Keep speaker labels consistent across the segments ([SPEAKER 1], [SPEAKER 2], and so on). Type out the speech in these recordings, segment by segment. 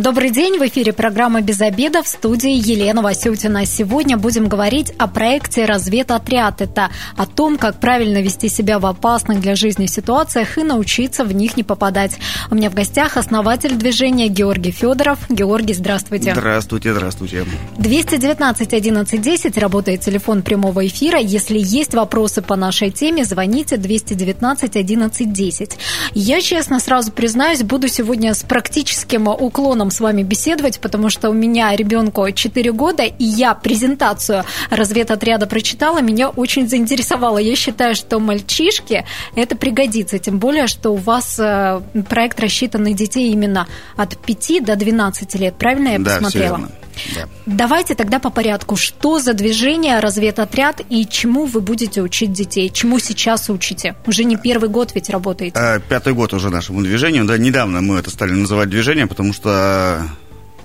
[SPEAKER 1] Добрый день, в эфире программа «Без обеда» в студии Елена Васютина. Сегодня будем говорить о проекте «Разведотряд». Это о том, как правильно вести себя в опасных для жизни ситуациях и научиться в них не попадать. У меня в гостях основатель движения Георгий Федоров. Георгий, здравствуйте.
[SPEAKER 2] Здравствуйте, здравствуйте.
[SPEAKER 1] 219 11 10 работает телефон прямого эфира. Если есть вопросы по нашей теме, звоните 219 11 10. Я, честно, сразу признаюсь, буду сегодня с практическим уклоном с вами беседовать, потому что у меня ребенку 4 года, и я презентацию разведотряда прочитала, меня очень заинтересовало. Я считаю, что мальчишке это пригодится, тем более, что у вас э, проект рассчитан на детей именно от 5 до 12 лет, правильно я
[SPEAKER 2] да,
[SPEAKER 1] посмотрела?
[SPEAKER 2] Все верно. Да.
[SPEAKER 1] Давайте тогда по порядку. Что за движение разведотряд и чему вы будете учить детей? Чему сейчас учите? Уже не первый год ведь работаете.
[SPEAKER 2] А, пятый год уже нашему движению. Да, недавно мы это стали называть движением, потому что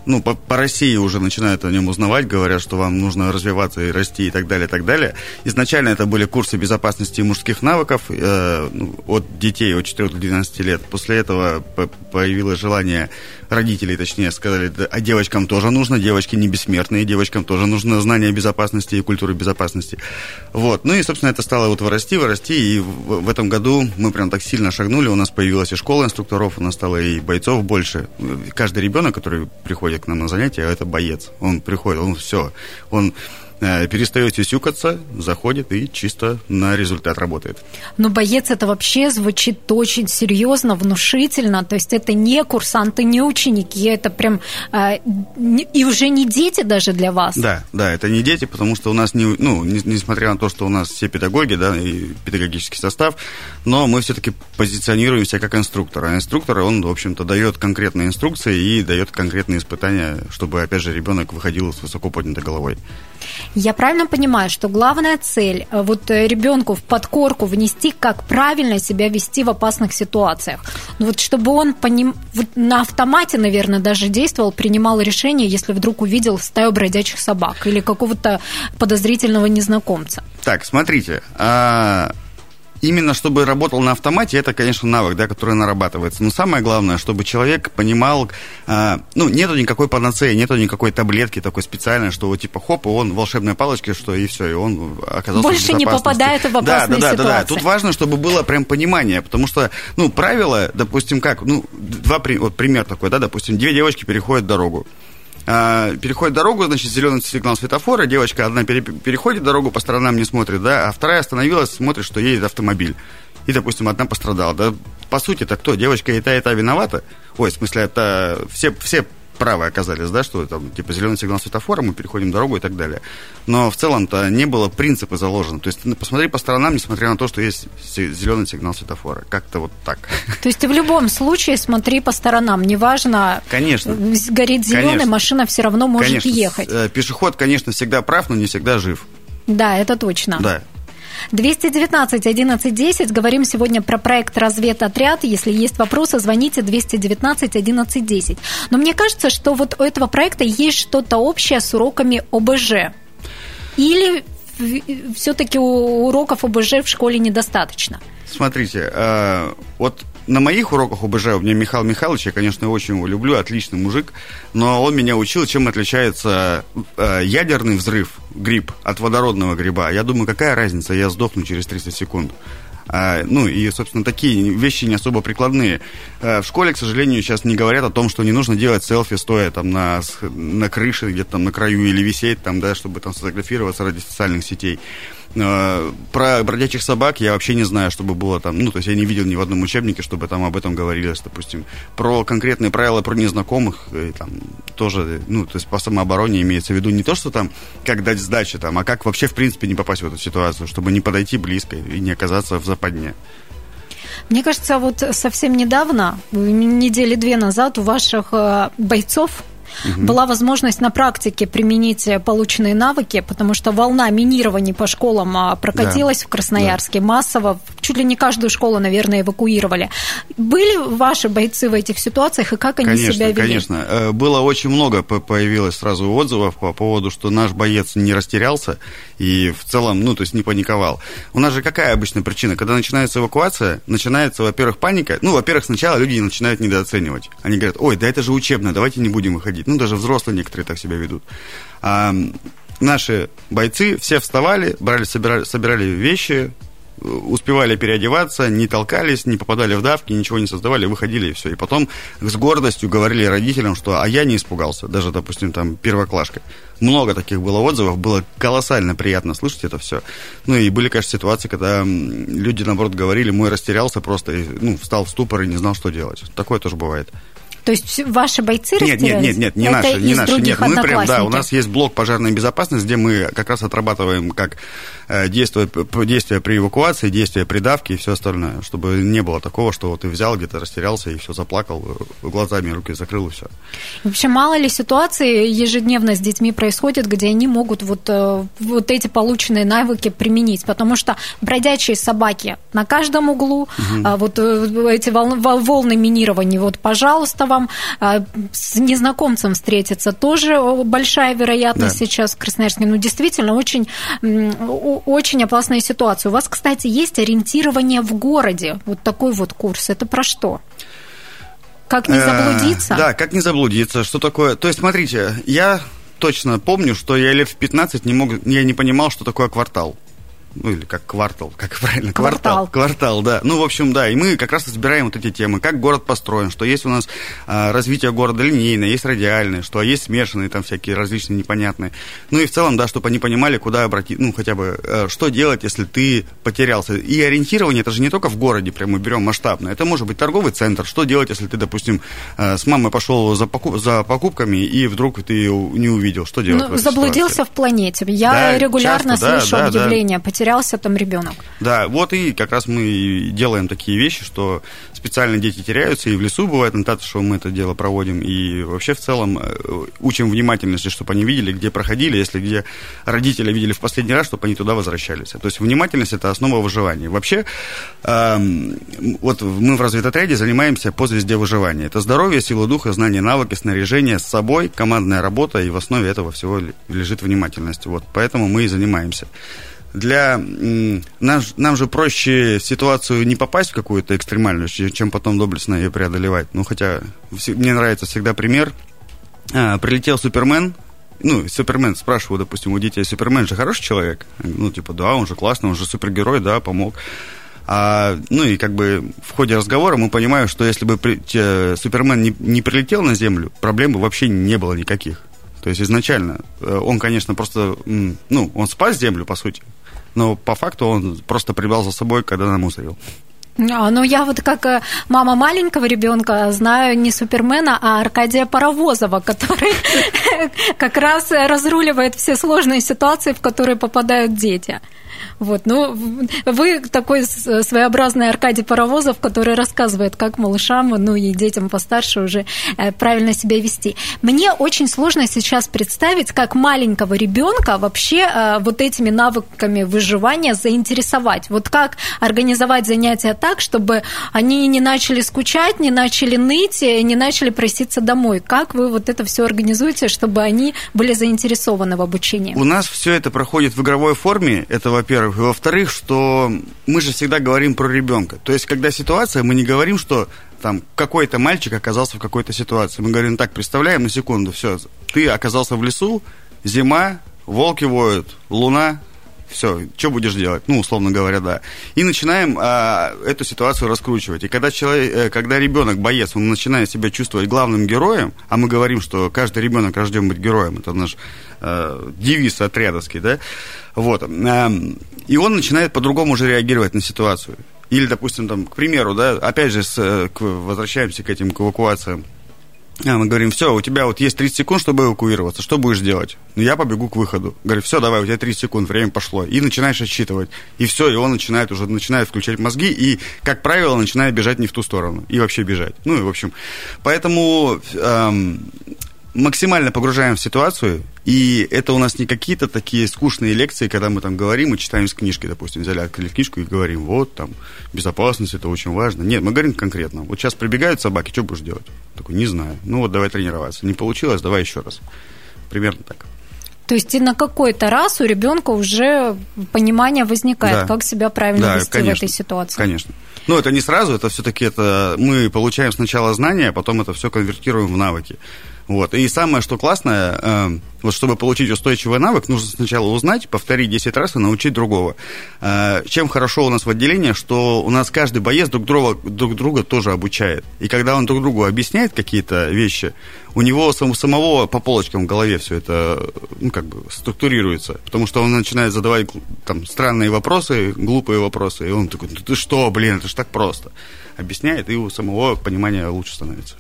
[SPEAKER 2] ну, по, по России уже начинают о нем узнавать, говорят, что вам нужно развиваться и расти и так далее, и так далее. Изначально это были курсы безопасности и мужских навыков э, ну, от детей от 4 до 12 лет. После этого появилось желание родителей, точнее, сказали, а девочкам тоже нужно, девочки не бессмертные, девочкам тоже нужно знание безопасности и культуры безопасности. Вот. Ну и, собственно, это стало вот вырасти, вырасти, и в, в этом году мы прям так сильно шагнули, у нас появилась и школа инструкторов, у нас стало и бойцов больше. Каждый ребенок, который приходит к нам на занятия, это боец. Он приходит, он все, он Э, перестает сюсюкаться, заходит и чисто на результат работает.
[SPEAKER 1] Но боец это вообще звучит очень серьезно, внушительно. То есть это не курсанты, не ученики, это прям э, и уже не дети даже для вас.
[SPEAKER 2] Да, да, это не дети, потому что у нас не, ну, не, несмотря на то, что у нас все педагоги, да, и педагогический состав, но мы все-таки позиционируемся как инструктор. А инструктор, он, в общем-то, дает конкретные инструкции и дает конкретные испытания, чтобы, опять же, ребенок выходил с высоко поднятой головой.
[SPEAKER 1] Я правильно понимаю, что главная цель э, вот э, ребенку в подкорку внести, как правильно себя вести в опасных ситуациях. Ну, вот чтобы он по ним, вот на автомате, наверное, даже действовал, принимал решение, если вдруг увидел стаю бродячих собак или какого-то подозрительного незнакомца.
[SPEAKER 2] Так, смотрите, а именно чтобы работал на автомате, это, конечно, навык, да, который нарабатывается. Но самое главное, чтобы человек понимал, э, ну, нету никакой панацеи, нету никакой таблетки такой специальной, что вот типа хоп, и он волшебной палочки, что и все, и он оказался
[SPEAKER 1] Больше
[SPEAKER 2] в
[SPEAKER 1] не попадает в опасные
[SPEAKER 2] да, да,
[SPEAKER 1] ситуации.
[SPEAKER 2] Да, да, да. Тут важно, чтобы было прям понимание, потому что, ну, правила, допустим, как, ну, два, вот пример такой, да, допустим, две девочки переходят дорогу. А, переходит дорогу, значит, зеленый сигнал светофора, девочка одна переходит дорогу, по сторонам не смотрит, да, а вторая остановилась, смотрит, что едет автомобиль. И, допустим, одна пострадала. Да, по сути, это кто? Девочка и та, и та виновата? Ой, в смысле, это все, все правы оказались, да, что там, типа, зеленый сигнал светофора, мы переходим дорогу и так далее. Но в целом-то не было принципа заложено. То есть ну, посмотри по сторонам, несмотря на то, что есть зеленый сигнал светофора. Как-то вот так.
[SPEAKER 1] То есть в любом случае смотри по сторонам, неважно,
[SPEAKER 2] конечно.
[SPEAKER 1] горит зеленый, машина все равно может
[SPEAKER 2] конечно.
[SPEAKER 1] ехать.
[SPEAKER 2] Э, пешеход, конечно, всегда прав, но не всегда жив.
[SPEAKER 1] Да, это точно.
[SPEAKER 2] Да.
[SPEAKER 1] 219 11 10. Говорим сегодня про проект «Разведотряд». Если есть вопросы, звоните 219 11 10. Но мне кажется, что вот у этого проекта есть что-то общее с уроками ОБЖ. Или все-таки уроков ОБЖ в школе недостаточно?
[SPEAKER 2] Смотрите, э, вот на моих уроках ОБЖ у меня Михаил Михайлович, я, конечно, очень его люблю, отличный мужик, но он меня учил, чем отличается э, ядерный взрыв, гриб, от водородного гриба. Я думаю, какая разница, я сдохну через 30 секунд. А, ну и, собственно, такие вещи не особо прикладные. А, в школе, к сожалению, сейчас не говорят о том, что не нужно делать селфи, стоя там на, на крыше, где-то там на краю или висеть там, да, чтобы там сфотографироваться ради социальных сетей. Э, про бродячих собак я вообще не знаю, чтобы было там, ну, то есть я не видел ни в одном учебнике, чтобы там об этом говорилось, допустим. Про конкретные правила про незнакомых, и, там, тоже, ну, то есть по самообороне имеется в виду не то, что там, как дать сдачи, там, а как вообще, в принципе, не попасть в эту ситуацию, чтобы не подойти близко и не оказаться в западне.
[SPEAKER 1] Мне кажется, вот совсем недавно, недели две назад, у ваших э, бойцов угу. была возможность на практике применить полученные навыки, потому что волна минирований по школам а, прокатилась да. в Красноярске да. массово, чуть ли не каждую школу, наверное, эвакуировали. Были ваши бойцы в этих ситуациях, и как они
[SPEAKER 2] конечно,
[SPEAKER 1] себя вели?
[SPEAKER 2] Конечно, э, было очень много, появилось сразу отзывов по поводу, что наш боец не растерялся и в целом, ну, то есть не паниковал. У нас же какая обычная причина? Когда начинается эвакуация, начинается, во-первых, паника. Ну, во-первых, сначала люди начинают недооценивать. Они говорят, ой, да это же учебно, давайте не будем выходить. Ну, даже взрослые некоторые так себя ведут. А, наши бойцы все вставали, брали, собирали, собирали вещи, успевали переодеваться, не толкались, не попадали в давки, ничего не создавали, выходили и все. И потом с гордостью говорили родителям, что «а я не испугался», даже, допустим, там первоклашка. Много таких было отзывов, было колоссально приятно слышать это все. Ну и были, конечно, ситуации, когда люди, наоборот, говорили, мой растерялся просто, ну, встал в ступор и не знал, что делать. Такое тоже бывает.
[SPEAKER 1] То есть ваши бойцы
[SPEAKER 2] нет, Нет, нет, нет, не
[SPEAKER 1] Это
[SPEAKER 2] наши, не наши. Нет,
[SPEAKER 1] мы
[SPEAKER 2] прям, да, у нас есть блок пожарной безопасности, где мы как раз отрабатываем как э, действия, действия при эвакуации, действия при давке и все остальное, чтобы не было такого, что ты взял где-то, растерялся и все заплакал, э, глазами руки закрыл и все.
[SPEAKER 1] Вообще, мало ли ситуаций ежедневно с детьми происходит, где они могут вот, э, вот эти полученные навыки применить, потому что бродячие собаки на каждом углу, угу. вот эти волны минирования, вот, пожалуйста, вам а, с незнакомцем встретиться тоже большая вероятность да. сейчас в Красноярске. Ну, действительно, очень, очень опасная ситуация. У вас, кстати, есть ориентирование в городе. Вот такой вот курс. Это про что? Как не э, заблудиться?
[SPEAKER 2] Да, как не заблудиться. Что такое? То есть, смотрите, я точно помню, что я лет в 15 не мог, я не понимал, что такое квартал ну или как квартал, как правильно, квартал. Квартал, да. Ну, в общем, да, и мы как раз разбираем вот эти темы, как город построен, что есть у нас а, развитие города линейное, есть радиальное, что есть смешанные там всякие различные непонятные. Ну и в целом, да, чтобы они понимали, куда обратить, ну хотя бы, а, что делать, если ты потерялся. И ориентирование, это же не только в городе, прям мы берем масштабно, это может быть торговый центр, что делать, если ты, допустим, а, с мамой пошел за, покуп, за покупками, и вдруг ты ее не увидел, что делать?
[SPEAKER 1] Ну, заблудился ситуации? в планете. Я да, регулярно часто, слышу да, объявления, да. Потерялся там ребенок.
[SPEAKER 2] Да, вот и как раз мы делаем такие вещи, что специально дети теряются, и в лесу бывает на что мы это дело проводим, и вообще в целом э, учим внимательности, чтобы они видели, где проходили, если где родители видели в последний раз, чтобы они туда возвращались. То есть внимательность – это основа выживания. Вообще, э, вот мы в разведотряде занимаемся по звезде выживания. Это здоровье, сила духа, знание, навыки, снаряжение с собой, командная работа, и в основе этого всего лежит внимательность. Вот, поэтому мы и занимаемся для нам, нам же проще ситуацию не попасть в какую-то экстремальную, чем потом доблестно ее преодолевать. Ну, хотя мне нравится всегда пример. А, прилетел Супермен, ну, Супермен, спрашиваю, допустим, у детей, Супермен же хороший человек? Ну, типа, да, он же классный, он же супергерой, да, помог. А, ну и как бы в ходе разговора мы понимаем, что если бы при, те, Супермен не, не прилетел на Землю, проблем бы вообще не было никаких. То есть изначально э, он, конечно, просто, ну, он спас Землю, по сути, но по факту он просто прибрал за собой, когда намусорил.
[SPEAKER 1] А, ну, я вот как э, мама маленького ребенка знаю не Супермена, а Аркадия Паровозова, который как раз разруливает все сложные ситуации, в которые попадают дети. Вот, ну, вы такой своеобразный Аркадий Паровозов, который рассказывает, как малышам, ну и детям постарше уже э, правильно себя вести. Мне очень сложно сейчас представить, как маленького ребенка вообще э, вот этими навыками выживания заинтересовать. Вот как организовать занятия так, чтобы они не начали скучать, не начали ныть, не начали проситься домой. Как вы вот это все организуете, чтобы они были заинтересованы в обучении?
[SPEAKER 2] У нас все это проходит в игровой форме. Это, во-первых, во-первых. И во-вторых, что мы же всегда говорим про ребенка. То есть, когда ситуация, мы не говорим, что там какой-то мальчик оказался в какой-то ситуации. Мы говорим, так, представляем на секунду, все, ты оказался в лесу, зима, волки воют, луна, все, что будешь делать? Ну, условно говоря, да. И начинаем а, эту ситуацию раскручивать. И когда, человек, э, когда ребенок, боец, он начинает себя чувствовать главным героем, а мы говорим, что каждый ребенок рожден быть героем, это наш э, девиз отрядовский, да, вот, э, и он начинает по-другому уже реагировать на ситуацию. Или, допустим, там, к примеру, да, опять же, с, э, к, возвращаемся к этим к эвакуациям а мы говорим, все, у тебя вот есть 30 секунд, чтобы эвакуироваться, что будешь делать? Ну, я побегу к выходу. Говорю, все, давай, у тебя 30 секунд, время пошло. И начинаешь отсчитывать. И все, и он начинает уже, начинает включать мозги, и, как правило, начинает бежать не в ту сторону. И вообще бежать. Ну, и, в общем, поэтому эм, максимально погружаем в ситуацию, и это у нас не какие-то такие скучные лекции, когда мы там говорим и читаем из книжки, допустим, взяли, открыли книжку и говорим, вот, там, безопасность, это очень важно. Нет, мы говорим конкретно. Вот сейчас прибегают собаки, что будешь делать? Такой, не знаю. Ну вот, давай тренироваться. Не получилось, давай еще раз. Примерно так.
[SPEAKER 1] То есть и на какой-то раз у ребенка уже понимание возникает, да. как себя правильно да, вести конечно, в этой ситуации.
[SPEAKER 2] Конечно. Но это не сразу, это все-таки это мы получаем сначала знания, а потом это все конвертируем в навыки. Вот. И самое, что классное, э, вот чтобы получить устойчивый навык, нужно сначала узнать, повторить 10 раз и научить другого. Э, чем хорошо у нас в отделении, что у нас каждый боец друг друга, друг друга тоже обучает. И когда он друг другу объясняет какие-то вещи, у него сам, самого по полочкам в голове все это ну, как бы структурируется. Потому что он начинает задавать там, странные вопросы, глупые вопросы, и он такой, ну ты что, блин, это же так просто. Объясняет, и у самого понимания лучше становится.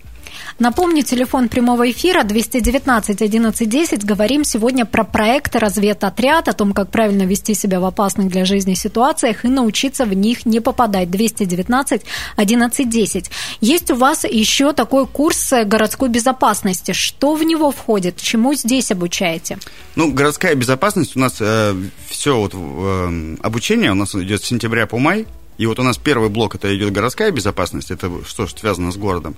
[SPEAKER 1] Напомню, телефон прямого эфира 219 1110. Говорим сегодня про проект «Разведотряд», о том, как правильно вести себя в опасных для жизни ситуациях и научиться в них не попадать. 219 1110. Есть у вас еще такой курс городской безопасности. Что в него входит? Чему здесь обучаете?
[SPEAKER 2] Ну, городская безопасность у нас э, все вот э, обучение у нас идет с сентября по май. И вот у нас первый блок это идет городская безопасность, это что ж связано с городом.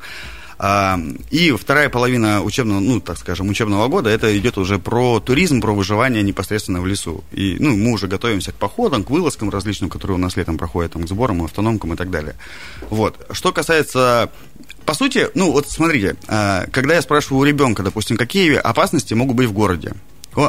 [SPEAKER 2] А, и вторая половина учебного, ну, так скажем, учебного года, это идет уже про туризм, про выживание непосредственно в лесу. И, ну, мы уже готовимся к походам, к вылазкам различным, которые у нас летом проходят, там, к сборам, автономкам и так далее. Вот. Что касается по сути, ну вот смотрите, а, когда я спрашиваю у ребенка, допустим, какие опасности могут быть в городе,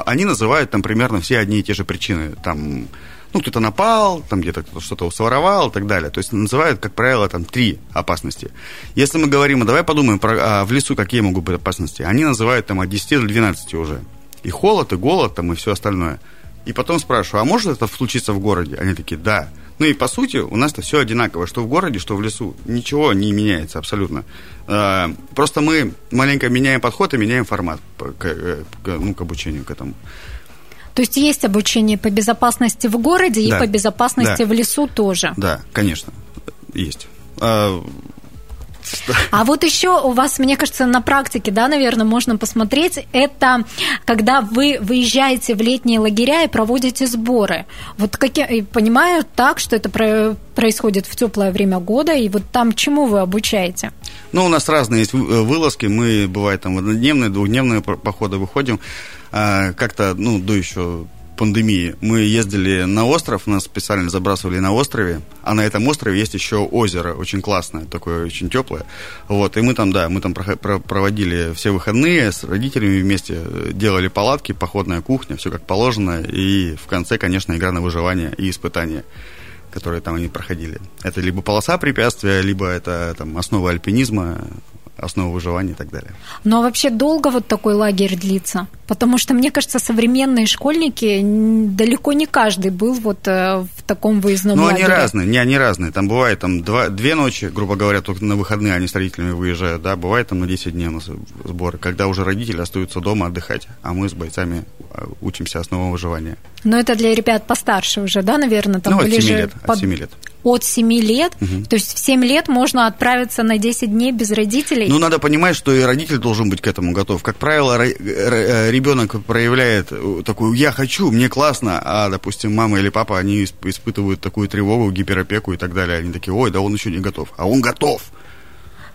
[SPEAKER 2] они называют там примерно все одни и те же причины. Там ну, кто-то напал, там где-то кто-то что-то своровал и так далее. То есть называют, как правило, там три опасности. Если мы говорим, а давай подумаем про, а в лесу какие могут быть опасности, они называют там от 10 до 12 уже. И холод, и голод, там, и все остальное. И потом спрашиваю, а может это случиться в городе? Они такие, да. Ну и по сути у нас-то все одинаково, что в городе, что в лесу. Ничего не меняется абсолютно. А, просто мы маленько меняем подход и меняем формат э, к, ну, к обучению к этому.
[SPEAKER 1] То есть есть обучение по безопасности в городе да. и по безопасности да. в лесу тоже?
[SPEAKER 2] Да, конечно, есть.
[SPEAKER 1] А, а вот еще у вас, мне кажется, на практике, да, наверное, можно посмотреть, это когда вы выезжаете в летние лагеря и проводите сборы. Вот какие, понимаю так, что это происходит в теплое время года, и вот там чему вы обучаете?
[SPEAKER 2] Ну, у нас разные есть вылазки, мы, бывает, там однодневные, двухдневные походы выходим. А, как-то, ну, до еще пандемии мы ездили на остров, нас специально забрасывали на острове, а на этом острове есть еще озеро, очень классное, такое очень теплое. Вот, и мы там, да, мы там проводили все выходные с родителями вместе, делали палатки, походная кухня, все как положено, и в конце, конечно, игра на выживание и испытания которые там они проходили. Это либо полоса препятствия, либо это там основа альпинизма, основу выживания и так далее.
[SPEAKER 1] Ну а вообще долго вот такой лагерь длится? Потому что, мне кажется, современные школьники, далеко не каждый был вот э, в таком выездном
[SPEAKER 2] ну,
[SPEAKER 1] лагере.
[SPEAKER 2] Ну, они разные, не, они разные. Там бывает там два, две ночи, грубо говоря, только на выходные они с родителями выезжают, да, бывает там на 10 дней у нас сборы, когда уже родители остаются дома отдыхать, а мы с бойцами э, учимся основам выживания.
[SPEAKER 1] Но это для ребят постарше уже, да, наверное?
[SPEAKER 2] Там ну, от 7 лет, под... от 7 лет
[SPEAKER 1] от 7 лет. Угу. То есть в 7 лет можно отправиться на 10 дней без родителей.
[SPEAKER 2] Ну, надо понимать, что и родитель должен быть к этому готов. Как правило, э, ребенок проявляет э, такую «я хочу, мне классно», а, допустим, мама или папа, они испытывают такую тревогу, гиперопеку и так далее. Они такие «ой, да он еще не готов». А он готов.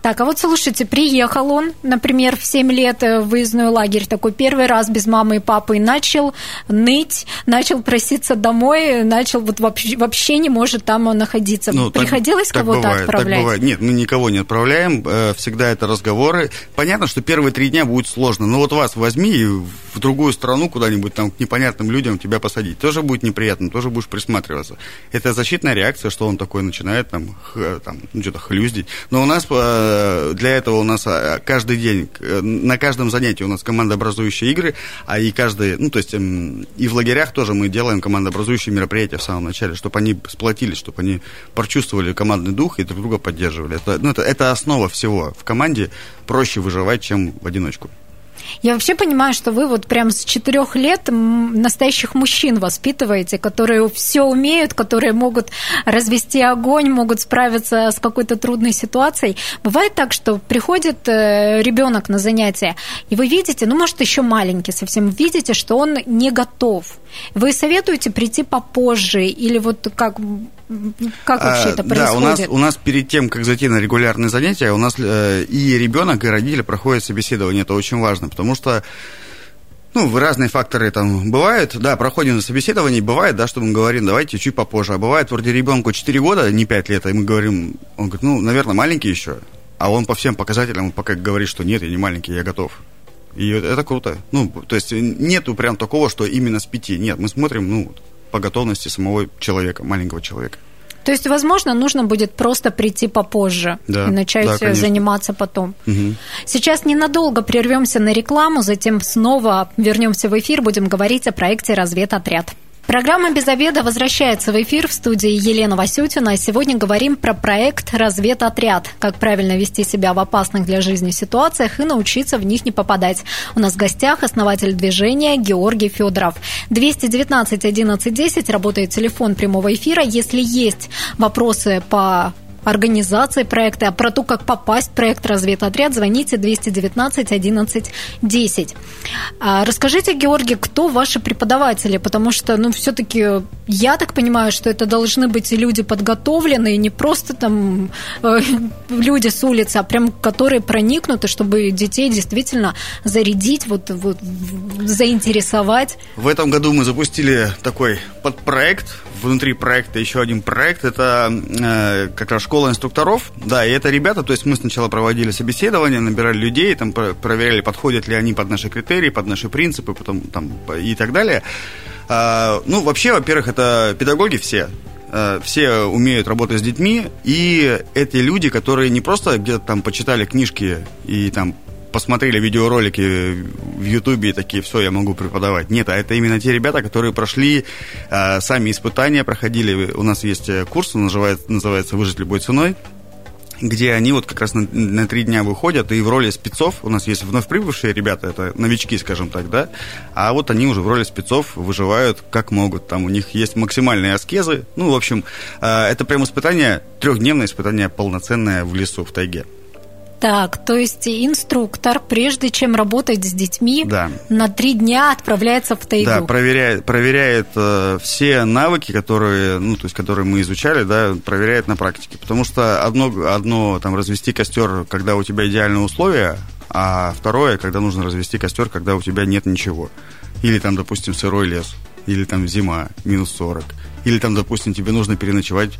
[SPEAKER 1] Так, а вот слушайте, приехал он, например, в 7 лет в выездной лагерь, такой первый раз без мамы и папы, и начал ныть, начал проситься домой, начал вот вообще, вообще не может там находиться. Ну, Приходилось так, кого-то
[SPEAKER 2] так
[SPEAKER 1] отправлять?
[SPEAKER 2] Так бывает. Нет, мы никого не отправляем, э, всегда это разговоры. Понятно, что первые три дня будет сложно, но вот вас возьми и в другую страну куда-нибудь там к непонятным людям тебя посадить. Тоже будет неприятно, тоже будешь присматриваться. Это защитная реакция, что он такой начинает там, там ну, что-то хлюздить. Но у нас э, для этого у нас а, каждый день, на каждом занятии у нас командообразующие игры, а и каждый, ну, то есть эм, и в лагерях тоже мы делаем командообразующие мероприятия в самом начале, чтобы они сплотились, чтобы они прочувствовали командный дух и друг друга поддерживали. Это, ну, это, это основа всего. В команде проще выживать, чем в одиночку.
[SPEAKER 1] Я вообще понимаю, что вы вот прям с четырех лет настоящих мужчин воспитываете, которые все умеют, которые могут развести огонь, могут справиться с какой-то трудной ситуацией. Бывает так, что приходит э, ребенок на занятия, и вы видите, ну, может, еще маленький совсем, видите, что он не готов. Вы советуете прийти попозже или вот как как вообще а, это происходит?
[SPEAKER 2] Да, у нас, у нас перед тем, как зайти на регулярные занятия, у нас э, и ребенок, и родители проходят собеседование. Это очень важно, потому что ну, разные факторы там бывают. Да, проходим на собеседование, бывает, да, что мы говорим, давайте чуть попозже. А бывает, вроде ребенку 4 года, не 5 лет, и мы говорим, он говорит, ну, наверное, маленький еще. А он по всем показателям пока говорит, что нет, я не маленький, я готов. И это круто. Ну, то есть нету прям такого, что именно с пяти. Нет, мы смотрим, ну, по готовности самого человека, маленького человека.
[SPEAKER 1] То есть, возможно, нужно будет просто прийти попозже да, и начать да, заниматься потом. Угу. Сейчас ненадолго прервемся на рекламу, затем снова вернемся в эфир, будем говорить о проекте «Разведотряд». Программа «Без обеда» возвращается в эфир в студии Елена Васютина. Сегодня говорим про проект «Разведотряд». Как правильно вести себя в опасных для жизни ситуациях и научиться в них не попадать. У нас в гостях основатель движения Георгий Федоров. 219 11 10 работает телефон прямого эфира. Если есть вопросы по организации проекта, а про то, как попасть в проект «Разведотряд», звоните 219 11 10. Расскажите, Георгий, кто ваши преподаватели, потому что, ну, все-таки я так понимаю, что это должны быть люди подготовленные, не просто там э, люди с улицы, а прям которые проникнуты, чтобы детей действительно зарядить, вот, вот заинтересовать.
[SPEAKER 2] В этом году мы запустили такой подпроект, внутри проекта еще один проект, это э, как раз школа инструкторов, да, и это ребята, то есть мы сначала проводили собеседование, набирали людей, там проверяли, подходят ли они под наши критерии, под наши принципы, потом там и так далее. А, ну, вообще, во-первых, это педагоги все, а, все умеют работать с детьми, и эти люди, которые не просто где-то там почитали книжки и там посмотрели видеоролики в Ютубе и такие, все, я могу преподавать. Нет, а это именно те ребята, которые прошли э, сами испытания, проходили. У нас есть э, курс, он называется, называется «Выжить любой ценой» где они вот как раз на, на три дня выходят, и в роли спецов, у нас есть вновь прибывшие ребята, это новички, скажем так, да, а вот они уже в роли спецов выживают как могут, там у них есть максимальные аскезы, ну, в общем, э, это прям испытание, трехдневное испытание полноценное в лесу, в тайге.
[SPEAKER 1] Так, то есть инструктор, прежде чем работать с детьми, да. на три дня отправляется в тайгу.
[SPEAKER 2] Да, проверяет, проверяет э, все навыки, которые, ну, то есть, которые мы изучали, да, проверяет на практике. Потому что одно, одно там, развести костер, когда у тебя идеальные условия, а второе, когда нужно развести костер, когда у тебя нет ничего. Или там, допустим, сырой лес, или там зима, минус 40. Или там, допустим, тебе нужно переночевать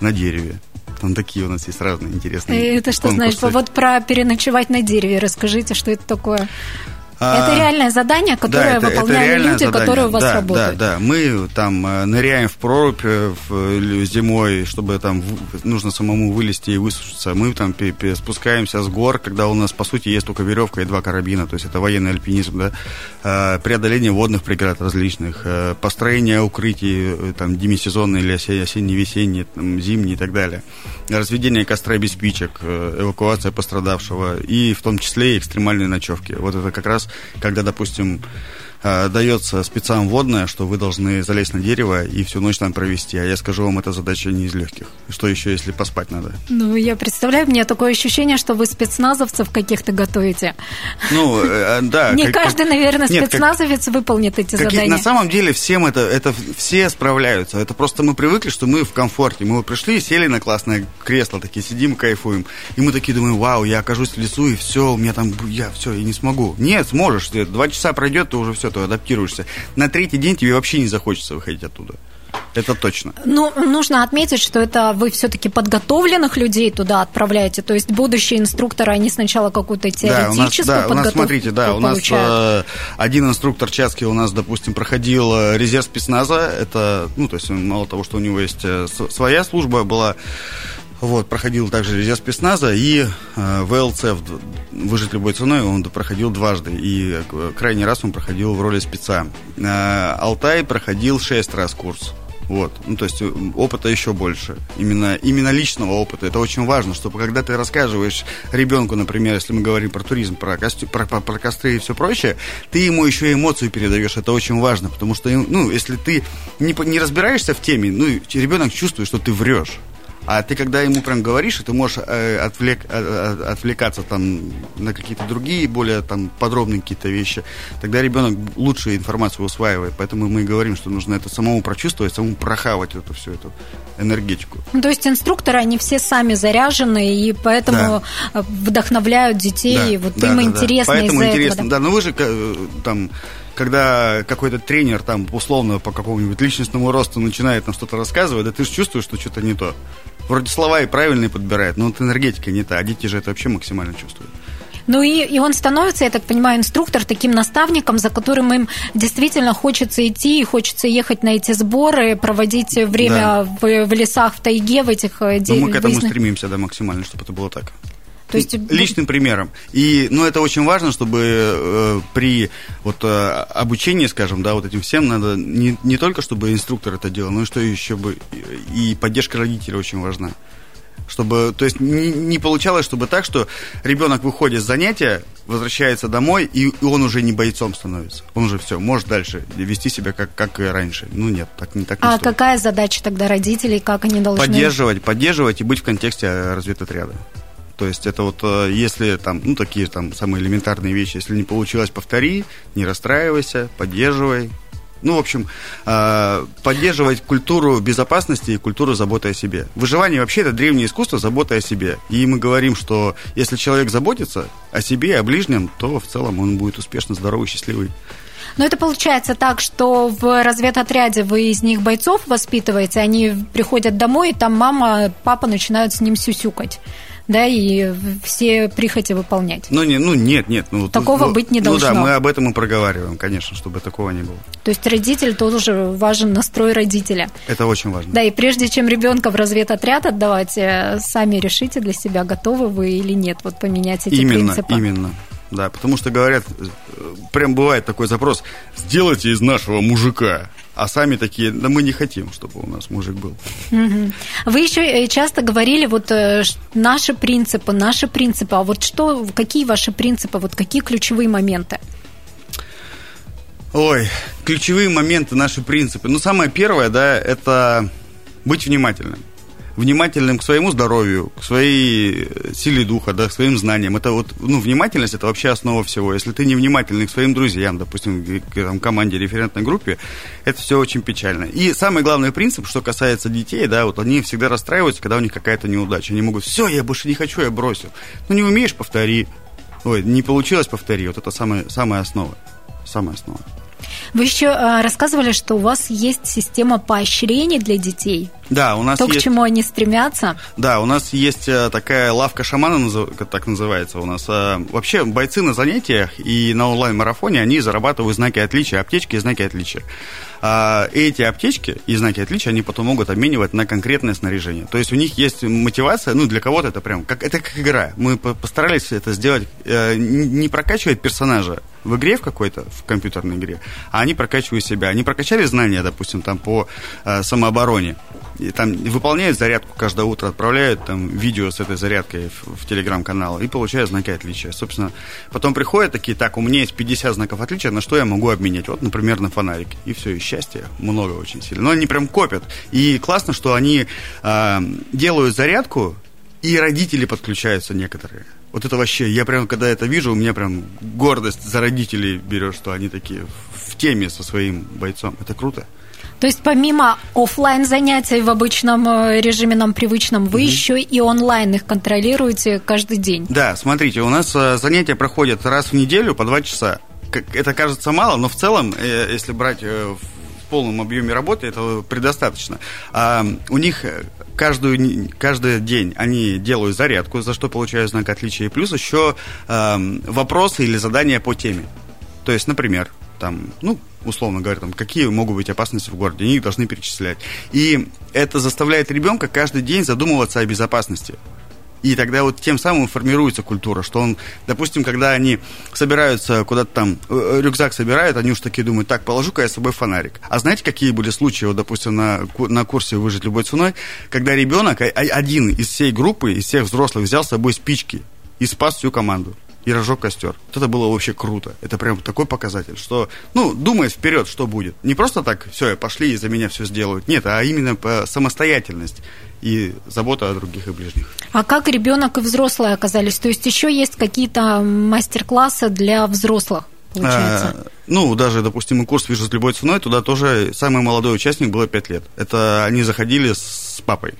[SPEAKER 2] на дереве. Там такие у нас есть разные интересные
[SPEAKER 1] Это что конкурсы. значит? Вот про переночевать на дереве расскажите, что это такое? Это а, реальное задание, которое да, это, выполняют это люди, задание. которые у вас
[SPEAKER 2] да,
[SPEAKER 1] работают.
[SPEAKER 2] Да, да. Мы там э, ныряем в прорубь э, зимой, чтобы там нужно самому вылезти и высушиться. Мы там спускаемся с гор, когда у нас, по сути, есть только веревка и два карабина. То есть это военный альпинизм, да. Э, преодоление водных преград различных, построение укрытий, там, демисезонные или осенне-весенние, зимние и так далее. Разведение костра без спичек, эвакуация пострадавшего и в том числе и экстремальные ночевки. Вот это как раз когда, допустим, Э, дается спецам водное, что вы должны залезть на дерево и всю ночь там провести. А я скажу вам, эта задача не из легких. Что еще, если поспать надо?
[SPEAKER 1] Ну, я представляю, мне такое ощущение, что вы спецназовцев каких-то готовите.
[SPEAKER 2] Ну, э, да.
[SPEAKER 1] Не каждый, наверное, спецназовец выполнит эти задания.
[SPEAKER 2] На самом деле, всем это, это все справляются. Это просто мы привыкли, что мы в комфорте. Мы пришли, сели на классное кресло, такие сидим, кайфуем. И мы такие думаем, вау, я окажусь в лесу, и все, у меня там, я все, я не смогу. Нет, сможешь. Два часа пройдет, ты уже все, то адаптируешься. На третий день тебе вообще не захочется выходить оттуда. Это точно.
[SPEAKER 1] Ну, нужно отметить, что это вы все-таки подготовленных людей туда отправляете. То есть будущие инструкторы, они сначала какую-то теоретическую
[SPEAKER 2] да, у нас, да, подготовку у нас, смотрите, да, у нас э, один инструктор Часки у нас, допустим, проходил э, резерв спецназа. Это, ну, то есть мало того, что у него есть э, своя служба была, вот, проходил также резерв спецназа и э, ВЛЦ «Выжить любой ценой» он проходил дважды. И э, крайний раз он проходил в роли спеца. Э, Алтай проходил шесть раз курс. Вот. Ну, то есть опыта еще больше. Именно, именно личного опыта. Это очень важно, чтобы когда ты рассказываешь ребенку, например, если мы говорим про туризм, про, костю, про, про, про костры и все прочее, ты ему еще эмоцию передаешь. Это очень важно, потому что, ну, если ты не, не разбираешься в теме, ну, ребенок чувствует, что ты врешь. А ты, когда ему прям говоришь, ты можешь э, отвлек, э, э, отвлекаться там на какие-то другие, более там подробные какие-то вещи, тогда ребенок лучше информацию усваивает. Поэтому мы и говорим, что нужно это самому прочувствовать, самому прохавать эту всю эту энергетику.
[SPEAKER 1] Ну, то есть инструкторы, они все сами заряжены, и поэтому да. вдохновляют детей. Да, вот да, им да, интересно
[SPEAKER 2] да. Поэтому интересно,
[SPEAKER 1] этого,
[SPEAKER 2] да. да. Но вы же там когда какой-то тренер там условно по какому-нибудь личностному росту начинает нам что-то рассказывать, да ты же чувствуешь, что что-то не то. Вроде слова и правильные подбирает, но вот энергетика не та, а дети же это вообще максимально чувствуют.
[SPEAKER 1] Ну и, и он становится, я так понимаю, инструктор, таким наставником, за которым им действительно хочется идти, и хочется ехать на эти сборы, проводить время да. в, в лесах, в тайге, в этих...
[SPEAKER 2] Ну, мы к этому стремимся, да, максимально, чтобы это было так. То есть... Личным примером. И, ну, это очень важно, чтобы э, при вот, э, обучении, скажем, да, вот этим всем надо не, не только, чтобы инструктор это делал, но и что еще бы, и поддержка родителей очень важна. Чтобы, то есть не, не получалось, чтобы так, что ребенок выходит с занятия, возвращается домой, и, и он уже не бойцом становится. Он уже все, может дальше вести себя как, как и раньше. Ну нет, так не так не
[SPEAKER 1] А стоит. какая задача тогда родителей, как они должны...
[SPEAKER 2] Поддерживать, поддерживать и быть в контексте разведотряда. То есть это вот э, если там, ну, такие там самые элементарные вещи, если не получилось, повтори, не расстраивайся, поддерживай. Ну, в общем, э, поддерживать культуру безопасности и культуру заботы о себе. Выживание вообще это древнее искусство заботы о себе. И мы говорим, что если человек заботится о себе, о ближнем, то в целом он будет успешно, здоровый, счастливый.
[SPEAKER 1] Но это получается так, что в разведотряде вы из них бойцов воспитываете, они приходят домой, и там мама, папа начинают с ним сюсюкать да, и все прихоти выполнять.
[SPEAKER 2] Ну, не, ну нет, нет. Ну,
[SPEAKER 1] Такого
[SPEAKER 2] ну,
[SPEAKER 1] быть не должно.
[SPEAKER 2] Ну да, мы об этом и проговариваем, конечно, чтобы такого не было.
[SPEAKER 1] То есть родитель тоже важен настрой родителя.
[SPEAKER 2] Это очень важно.
[SPEAKER 1] Да, и прежде чем ребенка в разведотряд отдавать, э, сами решите для себя, готовы вы или нет, вот поменять эти
[SPEAKER 2] именно,
[SPEAKER 1] принципы.
[SPEAKER 2] Именно, да, потому что говорят, э, прям бывает такой запрос, сделайте из нашего мужика. А сами такие, да мы не хотим, чтобы у нас мужик был.
[SPEAKER 1] Вы еще э, часто говорили, вот э, наши принципы, наши принципы. А вот что, какие ваши принципы, вот какие ключевые моменты?
[SPEAKER 2] Ой, ключевые моменты, наши принципы. Ну, самое первое, да, это быть внимательным внимательным к своему здоровью, к своей силе духа, да, к своим знаниям. Это вот, ну, внимательность – это вообще основа всего. Если ты не внимательный к своим друзьям, допустим, к там, команде, референтной группе, это все очень печально. И самый главный принцип, что касается детей, да, вот они всегда расстраиваются, когда у них какая-то неудача. Они могут, все, я больше не хочу, я бросил. Ну, не умеешь, повтори. Ой, не получилось, повтори. Вот это самая, самая основа. Самая основа.
[SPEAKER 1] Вы еще а, рассказывали, что у вас есть система поощрений для детей.
[SPEAKER 2] Да, у нас
[SPEAKER 1] То,
[SPEAKER 2] есть...
[SPEAKER 1] к чему они стремятся.
[SPEAKER 2] Да, у нас есть э, такая лавка шамана, так называется у нас. Э, вообще, бойцы на занятиях и на онлайн-марафоне, они зарабатывают знаки отличия, аптечки и знаки отличия. А эти аптечки и знаки отличия они потом могут обменивать на конкретное снаряжение. То есть у них есть мотивация, ну, для кого-то это прям, как, это как игра. Мы постарались это сделать, э, не прокачивать персонажа в игре в какой-то, в компьютерной игре, а они прокачивают себя. Они прокачали знания, допустим, там по э, самообороне, и там выполняют зарядку каждое утро, отправляют там видео с этой зарядкой в, в телеграм-канал и получают знаки отличия. Собственно, потом приходят такие, так, у меня есть 50 знаков отличия, на что я могу обменять? Вот, например, на фонарик. И все, и счастья много очень сильно. Но они прям копят. И классно, что они э, делают зарядку, и родители подключаются некоторые. Вот это вообще, я прям, когда это вижу, у меня прям гордость за родителей берет, что они такие в теме со своим бойцом. Это круто.
[SPEAKER 1] То есть помимо офлайн занятий в обычном э, режиме нам привычном, вы mm еще и онлайн их контролируете каждый день?
[SPEAKER 2] Да, смотрите, у нас э, занятия проходят раз в неделю по два часа. Это кажется мало, но в целом, э, если брать в полном объеме работы, это предостаточно. А у них каждую, каждый день они делают зарядку, за что получают знак отличия, и плюс еще вопросы или задания по теме. То есть, например, там, ну, условно говоря, там, какие могут быть опасности в городе, они их должны перечислять. И это заставляет ребенка каждый день задумываться о безопасности. И тогда вот тем самым формируется культура, что он, допустим, когда они собираются куда-то там, э, рюкзак собирают, они уж такие думают, так, положу-ка я с собой фонарик. А знаете, какие были случаи, вот, допустим, на, на курсе «Выжить любой ценой», когда ребенок, один из всей группы, из всех взрослых взял с собой спички и спас всю команду и разжег костер. Вот это было вообще круто. Это прям такой показатель, что, ну, думает вперед, что будет. Не просто так, все, пошли и за меня все сделают. Нет, а именно по самостоятельность и забота о других и ближних.
[SPEAKER 1] А как ребенок и взрослые оказались? То есть еще есть какие-то мастер-классы для взрослых? Получается. А,
[SPEAKER 2] ну, даже, допустим, курс «Вижу с любой ценой», туда тоже самый молодой участник было 5 лет. Это они заходили с папой.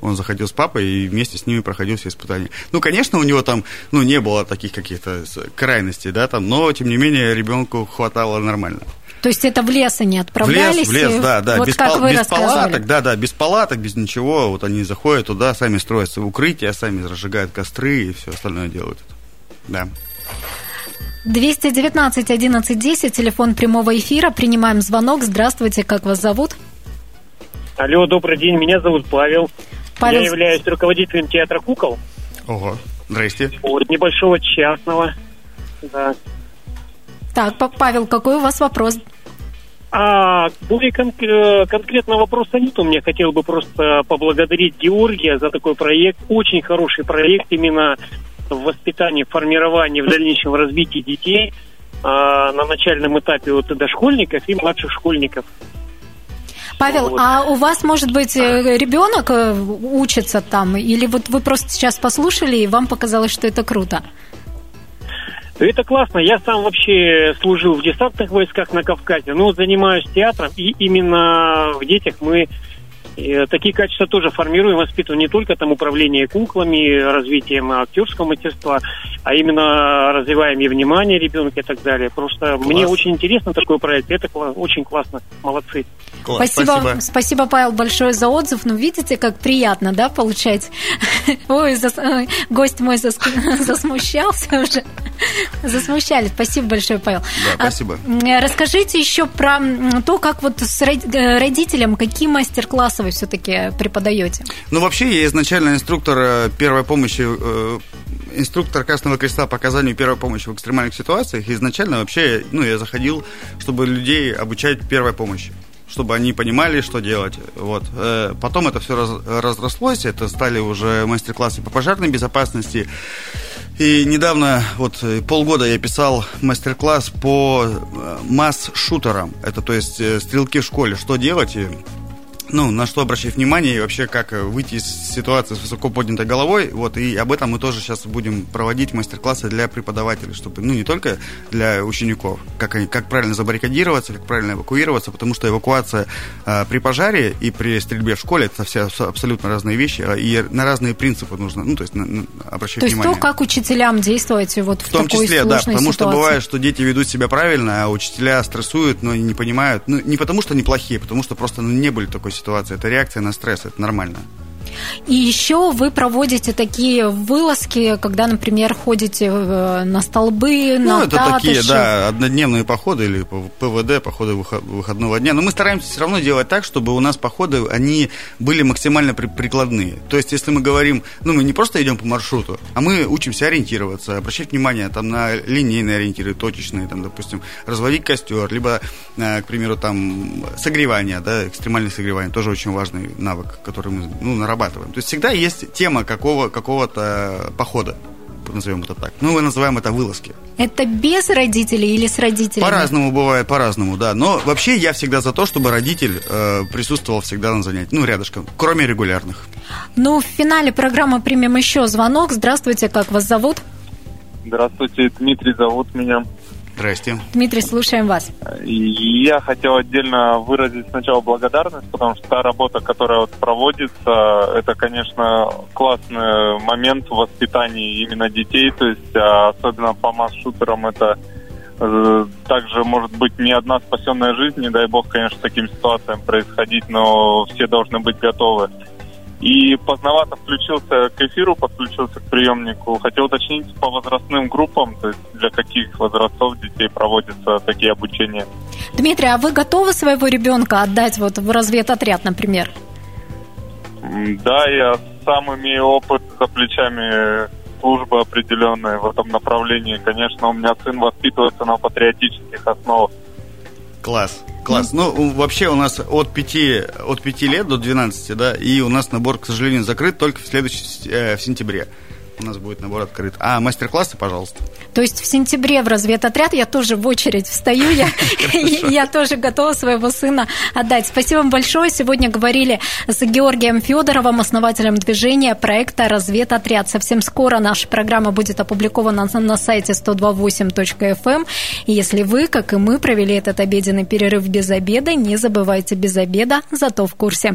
[SPEAKER 2] Он заходил с папой и вместе с ними проходил все испытания. Ну, конечно, у него там, ну, не было таких каких-то крайностей, да, там, но, тем не менее, ребенку хватало нормально.
[SPEAKER 1] То есть это в лес они отправлялись?
[SPEAKER 2] В лес, в лес, да, да. Вот без, как пал- вы без палаток, да, да, без палаток, без ничего. Вот они заходят туда, сами строятся в укрытия, сами разжигают костры и все остальное делают. Да.
[SPEAKER 1] 219 11 10, телефон прямого эфира. Принимаем звонок. Здравствуйте, как вас зовут?
[SPEAKER 3] Алло, добрый день, меня зовут Павел. Павел... Я являюсь руководителем театра кукол.
[SPEAKER 2] Ого, здрасте.
[SPEAKER 3] Вот, небольшого частного, да.
[SPEAKER 1] Так, Павел, какой у вас вопрос?
[SPEAKER 3] А более кон- э, конкретного вопроса нет. У меня хотел бы просто поблагодарить Георгия за такой проект. Очень хороший проект именно в воспитании, формировании, в дальнейшем развитии детей а, на начальном этапе вот дошкольников и младших школьников.
[SPEAKER 1] Павел, вот. а у вас, может быть, э, ребенок э, учится там, или вот вы просто сейчас послушали, и вам показалось, что это круто?
[SPEAKER 3] Это классно. Я сам вообще служил в десантных войсках на Кавказе, но занимаюсь театром, и именно в детях мы и такие качества тоже формируем, воспитываем не только там управление куклами, развитием актерского мастерства, а именно развиваем и внимание ребенка и так далее. Просто Класс. мне очень интересно такой проект, это очень классно, молодцы.
[SPEAKER 1] Класс, спасибо, спасибо, спасибо, Павел, большое за отзыв. Ну, видите, как приятно, да, получать? Ой, зас... гость мой зас... засмущался уже. Засмущали. Спасибо большое, Павел.
[SPEAKER 2] Да, спасибо.
[SPEAKER 1] А, расскажите еще про то, как вот с родителям, какие мастер-классы вы все-таки преподаете?
[SPEAKER 2] Ну, вообще, я изначально инструктор э, первой помощи э, инструктор Красного Креста по оказанию первой помощи в экстремальных ситуациях. изначально вообще, ну, я заходил, чтобы людей обучать первой помощи чтобы они понимали, что делать. Вот. Э, потом это все раз, разрослось, это стали уже мастер-классы по пожарной безопасности. И недавно, вот полгода я писал мастер-класс по масс-шутерам. Это то есть стрелки в школе. Что делать? Ну, на что обращать внимание и вообще как э, выйти из ситуации с высоко поднятой головой. Вот, и об этом мы тоже сейчас будем проводить мастер-классы для преподавателей, чтобы, ну, не только для учеников, как, как правильно забаррикадироваться, как правильно эвакуироваться, потому что эвакуация э, при пожаре и при стрельбе в школе это все абсолютно разные вещи, а, и на разные принципы нужно, ну, то есть на, на, обращать
[SPEAKER 1] то
[SPEAKER 2] внимание.
[SPEAKER 1] То есть то, как учителям действовать вот в,
[SPEAKER 2] в том
[SPEAKER 1] такой
[SPEAKER 2] числе, да, потому
[SPEAKER 1] ситуации.
[SPEAKER 2] что бывает, что дети ведут себя правильно, а учителя стрессуют, но не понимают, ну, не потому что они плохие, а потому что просто ну, не были такой ситуации. Это реакция на стресс, это нормально.
[SPEAKER 1] И еще вы проводите такие вылазки, когда, например, ходите э, на столбы, ну, на
[SPEAKER 2] это татыши. такие, да, однодневные походы или ПВД, походы выходного дня. Но мы стараемся все равно делать так, чтобы у нас походы, они были максимально прикладные. То есть, если мы говорим, ну, мы не просто идем по маршруту, а мы учимся ориентироваться, обращать внимание там на линейные ориентиры, точечные, там, допустим, разводить костер, либо, э, к примеру, там, согревание, да, экстремальное согревание, тоже очень важный навык, который мы, ну, нарабатываем нарабатываем. То есть всегда есть тема какого, какого-то похода назовем это так. Ну, мы называем это вылазки.
[SPEAKER 1] Это без родителей или с родителями?
[SPEAKER 2] По-разному бывает, по-разному, да. Но вообще я всегда за то, чтобы родитель э, присутствовал всегда на занятии, ну, рядышком, кроме регулярных.
[SPEAKER 1] Ну, в финале программы примем еще звонок. Здравствуйте, как вас зовут?
[SPEAKER 4] Здравствуйте, Дмитрий зовут меня.
[SPEAKER 2] Здрасте.
[SPEAKER 1] Дмитрий, слушаем вас.
[SPEAKER 4] Я хотел отдельно выразить сначала благодарность, потому что та работа, которая вот проводится, это, конечно, классный момент в воспитании именно детей, то есть а, особенно по масс-шутерам это э, также может быть не одна спасенная жизнь, не дай бог, конечно, таким ситуациям происходить, но все должны быть готовы. И поздновато включился к эфиру, подключился к приемнику. Хотел уточнить по возрастным группам, то есть для каких возрастов детей проводятся такие обучения.
[SPEAKER 1] Дмитрий, а вы готовы своего ребенка отдать вот в разведотряд, например?
[SPEAKER 4] Да, я сам имею опыт за плечами службы определенной в этом направлении. Конечно, у меня сын воспитывается на патриотических основах.
[SPEAKER 2] Класс. Класс. Ну, вообще у нас от 5, от 5 лет до 12, да, и у нас набор, к сожалению, закрыт только в следующем, э, в сентябре у нас будет набор открыт. А мастер-классы, пожалуйста.
[SPEAKER 1] То есть в сентябре в разведотряд я тоже в очередь встаю, я, я тоже готова своего сына отдать. Спасибо вам большое. Сегодня говорили с Георгием Федоровым, основателем движения проекта «Разведотряд». Совсем скоро наша программа будет опубликована на сайте 128.fm. Эм. И если вы, как и мы, провели этот обеденный перерыв без обеда, не забывайте без обеда, зато в курсе.